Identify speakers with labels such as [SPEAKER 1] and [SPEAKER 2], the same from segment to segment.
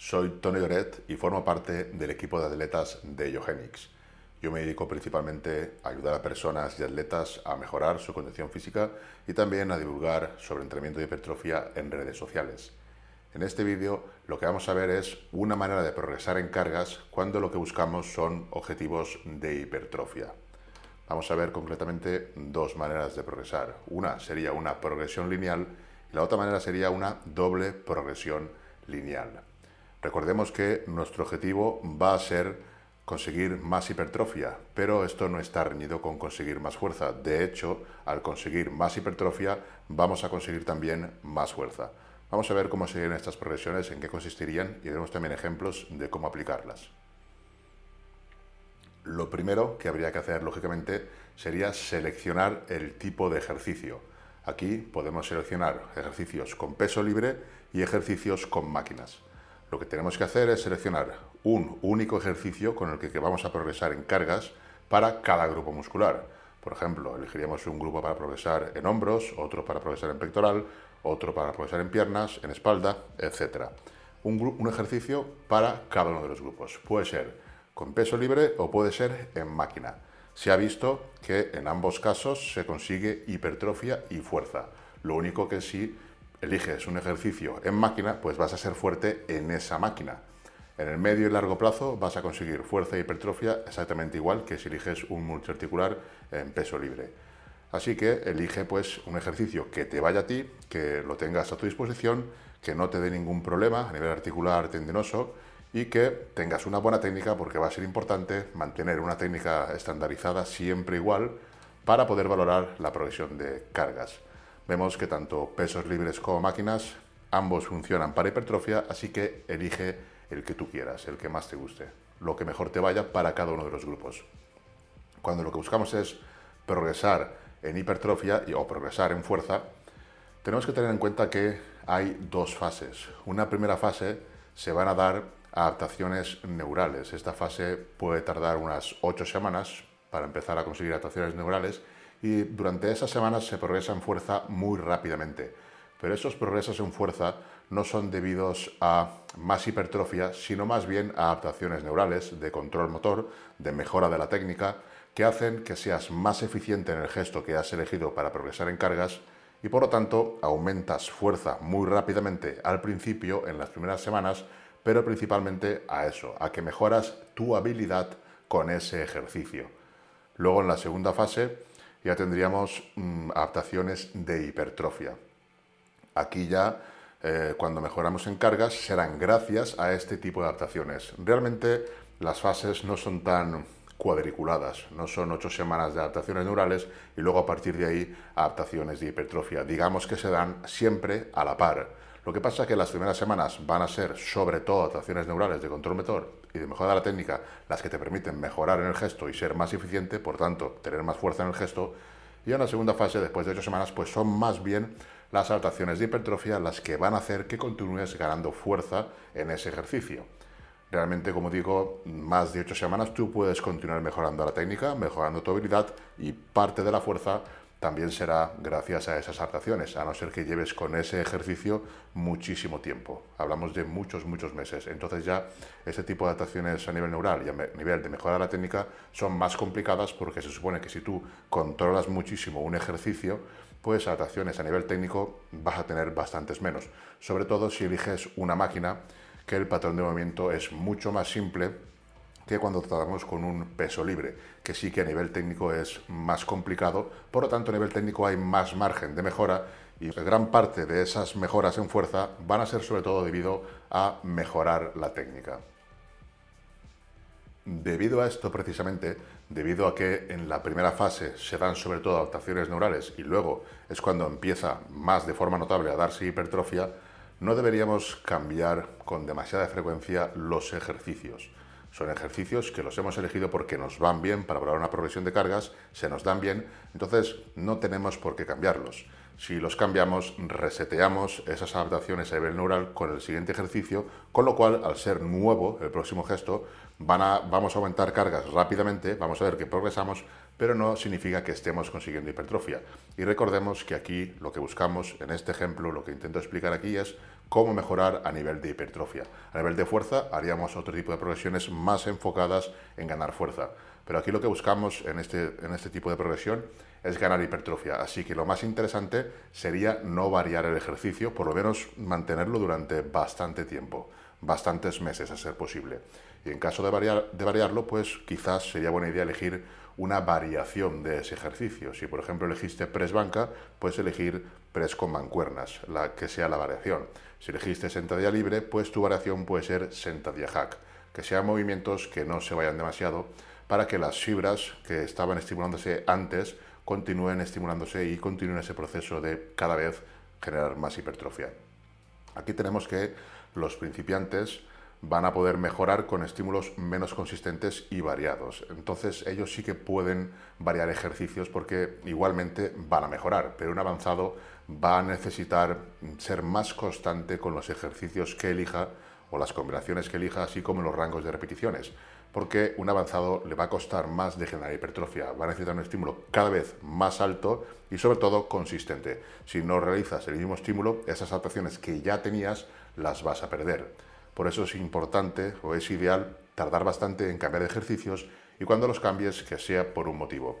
[SPEAKER 1] soy Tony Oret y formo parte del equipo de atletas de Yogenix. Yo me dedico principalmente a ayudar a personas y atletas a mejorar su condición física y también a divulgar sobre entrenamiento y hipertrofia en redes sociales. En este vídeo lo que vamos a ver es una manera de progresar en cargas cuando lo que buscamos son objetivos de hipertrofia. Vamos a ver concretamente dos maneras de progresar. Una sería una progresión lineal y la otra manera sería una doble progresión lineal. Recordemos que nuestro objetivo va a ser conseguir más hipertrofia, pero esto no está reñido con conseguir más fuerza. De hecho, al conseguir más hipertrofia, vamos a conseguir también más fuerza. Vamos a ver cómo serían estas progresiones, en qué consistirían y veremos también ejemplos de cómo aplicarlas. Lo primero que habría que hacer, lógicamente, sería seleccionar el tipo de ejercicio. Aquí podemos seleccionar ejercicios con peso libre y ejercicios con máquinas. Lo que tenemos que hacer es seleccionar un único ejercicio con el que vamos a progresar en cargas para cada grupo muscular. Por ejemplo, elegiríamos un grupo para progresar en hombros, otro para progresar en pectoral, otro para progresar en piernas, en espalda, etc. Un, un, ejercicio para cada uno de los grupos. Puede ser con peso libre o puede ser en máquina se ha visto que en ambos casos se consigue hipertrofia y fuerza. Lo único que si eliges un ejercicio en máquina, pues vas a ser fuerte en esa máquina. En el medio y largo plazo vas a conseguir fuerza e hipertrofia exactamente igual que si eliges un multiarticular en peso libre. Así que elige pues un ejercicio que te vaya a ti, que lo tengas a tu disposición, que no te dé ningún problema a nivel articular tendinoso y que tengas una buena técnica porque va a ser importante mantener una técnica estandarizada siempre igual para poder valorar la progresión de cargas. Vemos que tanto pesos libres como máquinas, ambos funcionan para hipertrofia, así que elige el que tú quieras, el que más te guste, lo que mejor te vaya para cada uno de los grupos. Cuando lo que buscamos es progresar en hipertrofia o progresar en fuerza, tenemos que tener en cuenta que hay dos fases. Una primera fase se van a dar adaptaciones neurales. Esta fase puede tardar unas ocho semanas para empezar a conseguir adaptaciones neurales y durante esas semanas se progresa en fuerza muy rápidamente. Pero esos progresos en fuerza no son debidos a más hipertrofia, sino más bien a adaptaciones neurales de control motor, de mejora de la técnica, que hacen que seas más eficiente en el gesto que has elegido para progresar en cargas y por lo tanto aumentas fuerza muy rápidamente al principio, en las primeras semanas, pero principalmente a eso, a que mejoras tu habilidad con ese ejercicio. Luego en la segunda fase ya tendríamos mm, adaptaciones de hipertrofia. Aquí ya eh, cuando mejoramos en cargas serán gracias a este tipo de adaptaciones. Realmente las fases no son tan cuadriculadas, no son ocho semanas de adaptaciones neurales y luego a partir de ahí adaptaciones de hipertrofia. Digamos que se dan siempre a la par. Lo que pasa es que las primeras semanas van a ser sobre todo adaptaciones neurales de control motor y de mejora de la técnica las que te permiten mejorar en el gesto y ser más eficiente, por tanto, tener más fuerza en el gesto. Y en la segunda fase, después de ocho semanas, pues son más bien las adaptaciones de hipertrofia las que van a hacer que continúes ganando fuerza en ese ejercicio. Realmente, como digo, más de ocho semanas tú puedes continuar mejorando la técnica, mejorando tu habilidad y parte de la fuerza también será gracias a esas adaptaciones, a no ser que lleves con ese ejercicio muchísimo tiempo. Hablamos de muchos, muchos meses. Entonces ya ese tipo de adaptaciones a nivel neural y a nivel de mejora de la técnica son más complicadas porque se supone que si tú controlas muchísimo un ejercicio, pues adaptaciones a nivel técnico vas a tener bastantes menos. Sobre todo si eliges una máquina que el patrón de movimiento es mucho más simple cuando tratamos con un peso libre, que sí que a nivel técnico es más complicado, por lo tanto a nivel técnico hay más margen de mejora y gran parte de esas mejoras en fuerza van a ser sobre todo debido a mejorar la técnica. Debido a esto, precisamente, debido a que en la primera fase se dan sobre todo adaptaciones neurales y luego es cuando empieza más de forma notable a darse hipertrofia, no deberíamos cambiar con demasiada frecuencia los ejercicios. Son ejercicios que los hemos elegido porque nos van bien para lograr una progresión de cargas, se nos dan bien, entonces no tenemos por qué cambiarlos. Si los cambiamos, reseteamos esas adaptaciones a nivel neural con el siguiente ejercicio, con lo cual, al ser nuevo el próximo gesto, vamos a aumentar cargas rápidamente, vamos a ver que progresamos, pero no significa que estemos consiguiendo hipertrofia. Y recordemos que aquí lo que buscamos, en este ejemplo, lo que intento explicar aquí es cómo mejorar a nivel de hipertrofia. A nivel de fuerza haríamos otro tipo de progresiones más enfocadas en ganar fuerza. Pero aquí lo que buscamos en este, en este tipo de progresión es ganar hipertrofia. Así que lo más interesante sería no variar el ejercicio, por lo menos mantenerlo durante bastante tiempo, bastantes meses a ser posible. Y en caso de, variar, de variarlo, pues quizás sería buena idea elegir una variación de ese ejercicio. Si por ejemplo elegiste press banca, puedes elegir press con mancuernas, la que sea la variación. Si elegiste sentadilla libre, pues tu variación puede ser sentadilla hack, que sean movimientos que no se vayan demasiado para que las fibras que estaban estimulándose antes continúen estimulándose y continúen ese proceso de cada vez generar más hipertrofia. Aquí tenemos que los principiantes van a poder mejorar con estímulos menos consistentes y variados. Entonces ellos sí que pueden variar ejercicios porque igualmente van a mejorar, pero un avanzado va a necesitar ser más constante con los ejercicios que elija o las combinaciones que elija, así como los rangos de repeticiones, porque un avanzado le va a costar más de generar hipertrofia, va a necesitar un estímulo cada vez más alto y sobre todo consistente. Si no realizas el mismo estímulo, esas adaptaciones que ya tenías las vas a perder. Por eso es importante o es ideal tardar bastante en cambiar de ejercicios y cuando los cambies que sea por un motivo.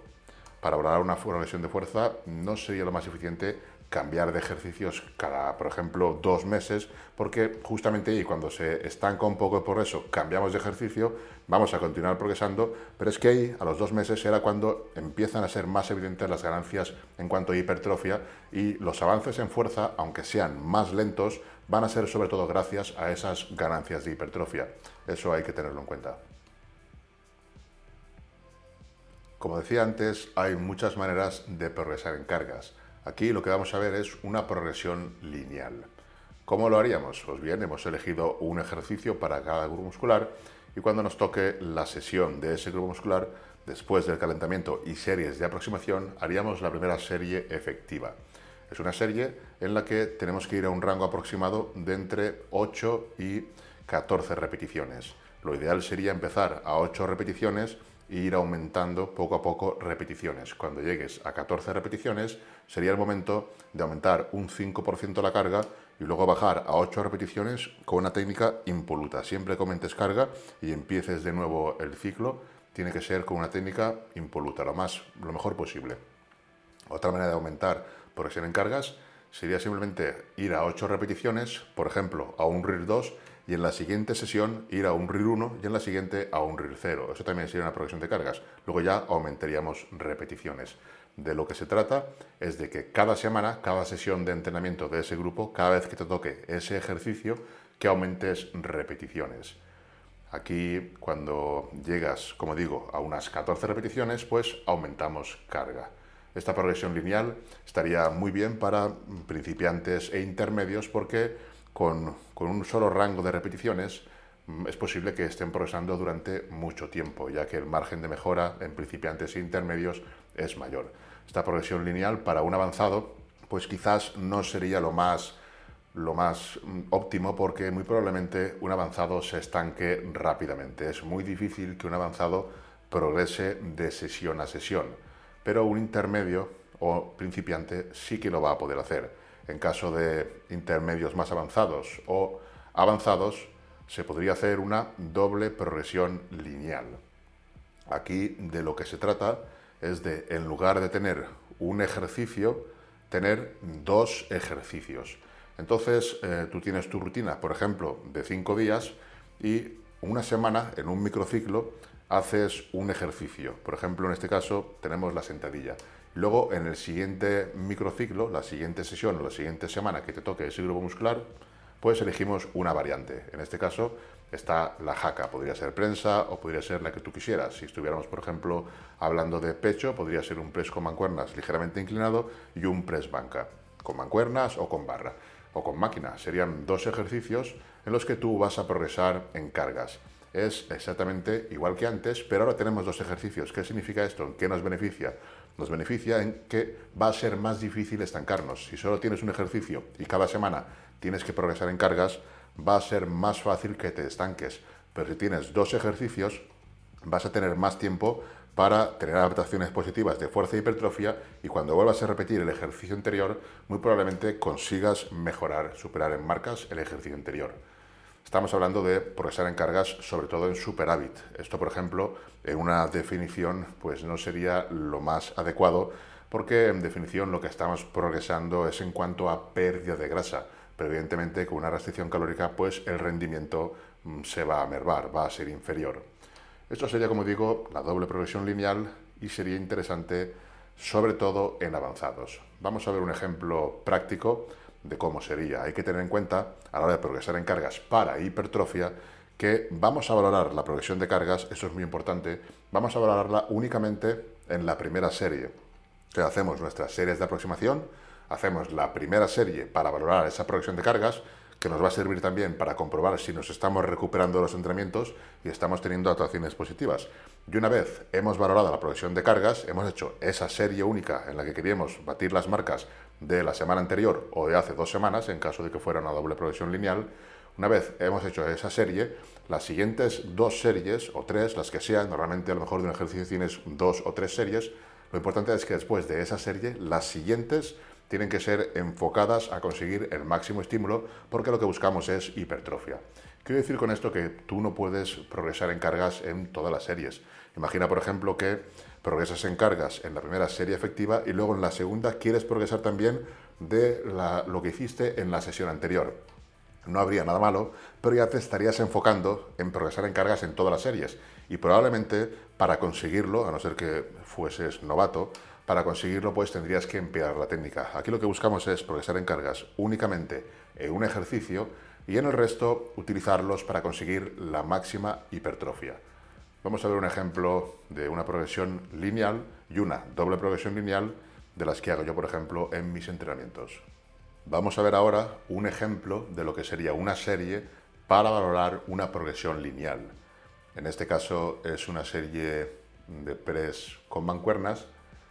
[SPEAKER 1] Para lograr una progresión de fuerza no sería lo más eficiente cambiar de ejercicios cada, por ejemplo, dos meses, porque justamente ahí cuando se estanca un poco por eso, cambiamos de ejercicio, vamos a continuar progresando, pero es que ahí a los dos meses era cuando empiezan a ser más evidentes las ganancias en cuanto a hipertrofia y los avances en fuerza, aunque sean más lentos, van a ser sobre todo gracias a esas ganancias de hipertrofia. Eso hay que tenerlo en cuenta. Como decía antes, hay muchas maneras de progresar en cargas. Aquí lo que vamos a ver es una progresión lineal. ¿Cómo lo haríamos? Pues bien, hemos elegido un ejercicio para cada grupo muscular y cuando nos toque la sesión de ese grupo muscular, después del calentamiento y series de aproximación, haríamos la primera serie efectiva. Es una serie en la que tenemos que ir a un rango aproximado de entre 8 y 14 repeticiones. Lo ideal sería empezar a 8 repeticiones e ir aumentando poco a poco repeticiones. Cuando llegues a 14 repeticiones, sería el momento de aumentar un 5% la carga y luego bajar a 8 repeticiones con una técnica impoluta. Siempre que aumentes carga y empieces de nuevo el ciclo, tiene que ser con una técnica impoluta, lo, más, lo mejor posible. Otra manera de aumentar progresión en cargas sería simplemente ir a 8 repeticiones, por ejemplo, a un RIR 2 y en la siguiente sesión ir a un RIR 1 y en la siguiente a un RIR 0. Eso también sería una progresión de cargas. Luego ya aumentaríamos repeticiones. De lo que se trata es de que cada semana, cada sesión de entrenamiento de ese grupo, cada vez que te toque ese ejercicio, que aumentes repeticiones. Aquí, cuando llegas, como digo, a unas 14 repeticiones, pues aumentamos carga. Esta progresión lineal estaría muy bien para principiantes e intermedios porque con, un solo rango de repeticiones mm, es posible que estén progresando durante mucho tiempo, ya que el margen de mejora en principiantes e intermedios es mayor. Esta progresión lineal para un avanzado, pues quizás no sería lo más, lo más mm, óptimo porque muy probablemente un avanzado se estanque rápidamente. Es muy difícil que un avanzado progrese de sesión a sesión pero un intermedio o principiante sí que lo va a poder hacer. En caso de intermedios más avanzados o avanzados, se podría hacer una doble progresión lineal. Aquí de lo que se trata es de, en lugar de tener un ejercicio, tener dos ejercicios. Entonces, eh, tú tienes tu rutina, por ejemplo, de cinco días y una semana, en un microciclo, haces un ejercicio. Por ejemplo, en este caso tenemos la sentadilla. Luego, en el siguiente microciclo, la siguiente sesión o la siguiente semana que te toque ese grupo muscular, pues elegimos una variante. En este caso está la jaca, podría ser prensa o podría ser la que tú quisieras. Si estuviéramos, por ejemplo, hablando de pecho, podría ser un press con mancuernas ligeramente inclinado y un press banca, con mancuernas o con barra o con máquina. Serían dos ejercicios en los que tú vas a progresar en cargas es exactamente igual que antes, pero ahora tenemos dos ejercicios. ¿Qué significa esto? ¿En qué nos beneficia? Nos beneficia en que va a ser más difícil estancarnos. Si solo tienes un ejercicio y cada semana tienes que progresar en cargas, va a ser más fácil que te estanques. Pero si tienes dos ejercicios, vas a tener más tiempo para tener adaptaciones positivas de fuerza y hipertrofia y cuando vuelvas a repetir el ejercicio anterior, muy probablemente consigas mejorar, superar en marcas el ejercicio anterior. Estamos hablando de progresar en cargas, sobre todo en superávit. Esto, por ejemplo, en una definición, pues no sería lo más adecuado, porque en definición lo que estamos progresando es en cuanto a pérdida de grasa. Pero evidentemente con una restricción calórica, pues el rendimiento mm, se va a mervar, va a ser inferior. Esto sería, como digo, la doble progresión lineal y sería interesante sobre todo en avanzados. Vamos a ver un ejemplo práctico de cómo sería. Hay que tener en cuenta a la hora de progresar en cargas para hipertrofia que vamos a valorar la progresión de cargas, eso es muy importante, vamos a valorarla únicamente en la primera serie. O hacemos nuestras series de aproximación, hacemos la primera serie para valorar esa progresión de cargas, que nos va a servir también para comprobar si nos estamos recuperando los entrenamientos y estamos teniendo actuaciones positivas. Y una vez hemos valorado la progresión de cargas, hemos hecho esa serie única en la que queríamos batir las marcas de la semana anterior o de hace dos semanas, en caso de que fuera una doble progresión lineal, una vez hemos hecho esa serie, las siguientes dos series o tres, las que sean, normalmente a lo mejor de un ejercicio tienes dos o tres series, lo importante es que después de esa serie, las siguientes tienen que ser enfocadas a conseguir el máximo estímulo porque lo que buscamos es hipertrofia. Quiero decir con esto que tú no puedes progresar en cargas en todas las series. Imagina, por ejemplo, que progresas en cargas en la primera serie efectiva y luego en la segunda quieres progresar también de lo que hiciste en la sesión anterior. No habría nada malo, pero ya te estarías enfocando en progresar en cargas en todas las series. Y probablemente para conseguirlo, a no ser que fueses novato, para conseguirlo pues tendrías que empeorar la técnica. Aquí lo que buscamos es progresar en cargas únicamente en un ejercicio y en el resto utilizarlos para conseguir la máxima hipertrofia. Vamos a ver un ejemplo de una progresión lineal y una doble progresión lineal de las que hago yo, por ejemplo, en mis entrenamientos. Vamos a ver ahora un ejemplo de lo que sería una serie para valorar una progresión lineal. En este caso es una serie de press con mancuernas.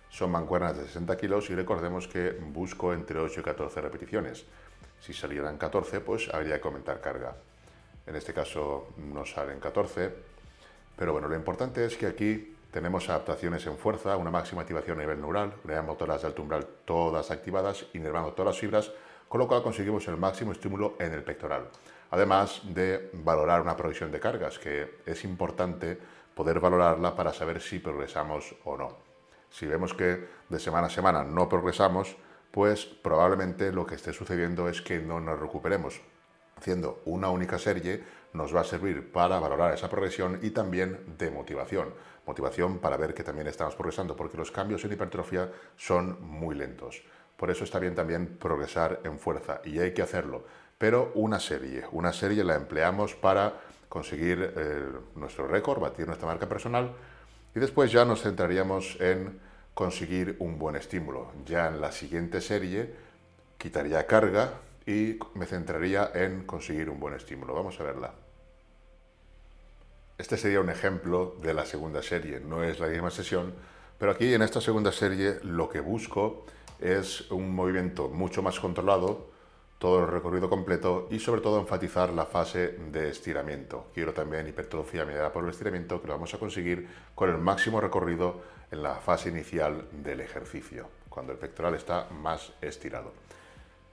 [SPEAKER 1] Son mancuernas de 60 kilos y recordemos que busco entre 8 y 14 repeticiones. Si salieran 14, pues habría que aumentar carga. En este caso no salen 14, pero bueno, lo importante es que aquí tenemos adaptaciones en fuerza, una máxima activación a nivel neural, unidades motoras de alto umbral todas activadas, inervando todas las fibras, con lo cual conseguimos el máximo estímulo en el pectoral. Además de valorar una progresión de cargas, que es importante poder valorarla para saber si progresamos o no. Si vemos que de semana a semana no progresamos, pues probablemente lo que esté sucediendo es que no nos recuperemos. Haciendo una única serie nos va a servir para valorar esa progresión y también de motivación. Motivación para ver que también estamos progresando, porque los cambios en hipertrofia son muy lentos. Por eso está bien también progresar en fuerza y hay que hacerlo. Pero una serie, una serie la empleamos para conseguir eh, nuestro récord, batir nuestra marca personal y después ya nos centraríamos en conseguir un buen estímulo. Ya en la siguiente serie quitaría carga, y me centraría en conseguir un buen estímulo. Vamos a verla. Este sería un ejemplo de la segunda serie, no es la misma sesión, pero aquí en esta segunda serie lo que busco es un movimiento mucho más controlado, todo el recorrido completo y sobre todo enfatizar la fase de estiramiento. Quiero también hipertrofia mediada por el estiramiento que lo vamos a conseguir con el máximo recorrido en la fase inicial del ejercicio, cuando el pectoral está más estirado.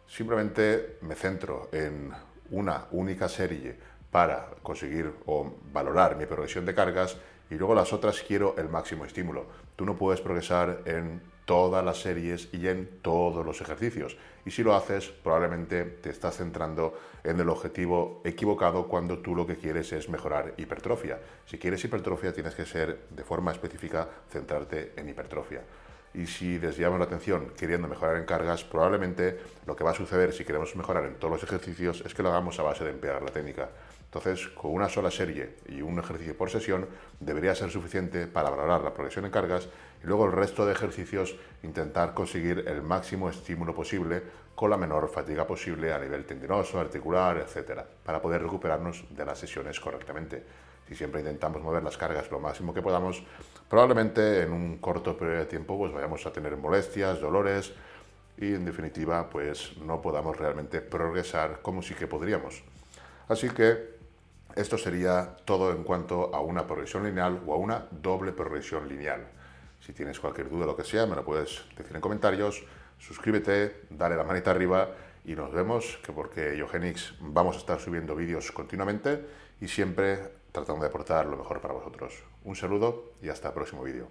[SPEAKER 1] Simplemente me centro en una única serie para conseguir o valorar mi progresión de cargas y luego las otras quiero el máximo estímulo. Tú no puedes progresar en todas las series y en todos los ejercicios. Y si lo haces, probablemente te estás centrando en el objetivo equivocado cuando tú lo que quieres es mejorar hipertrofia. Si quieres hipertrofia, tienes que ser de forma específica centrarte en hipertrofia y si desviamos la atención queriendo mejorar en cargas, probablemente lo que va a suceder si queremos mejorar en todos los ejercicios es que lo hagamos a base de empeorar la técnica. Entonces, con una sola serie y un ejercicio por sesión debería ser suficiente para valorar la progresión en cargas y luego el resto de ejercicios intentar conseguir el máximo estímulo posible con la menor fatiga posible a nivel tendinoso, articular, etc., para poder recuperarnos de las sesiones correctamente si siempre intentamos mover las cargas lo máximo que podamos, probablemente en un corto periodo de tiempo pues vayamos a tener molestias, dolores y en definitiva pues no podamos realmente progresar como sí que podríamos. Así que esto sería todo en cuanto a una progresión lineal o a una doble progresión lineal. Si tienes cualquier duda o lo que sea, me lo puedes decir en comentarios. Suscríbete, dale la manita arriba y nos vemos, que porque Yogenix vamos a estar subiendo vídeos continuamente y siempre tratando de aportar lo mejor para vosotros. Un saludo y hasta el próximo vídeo.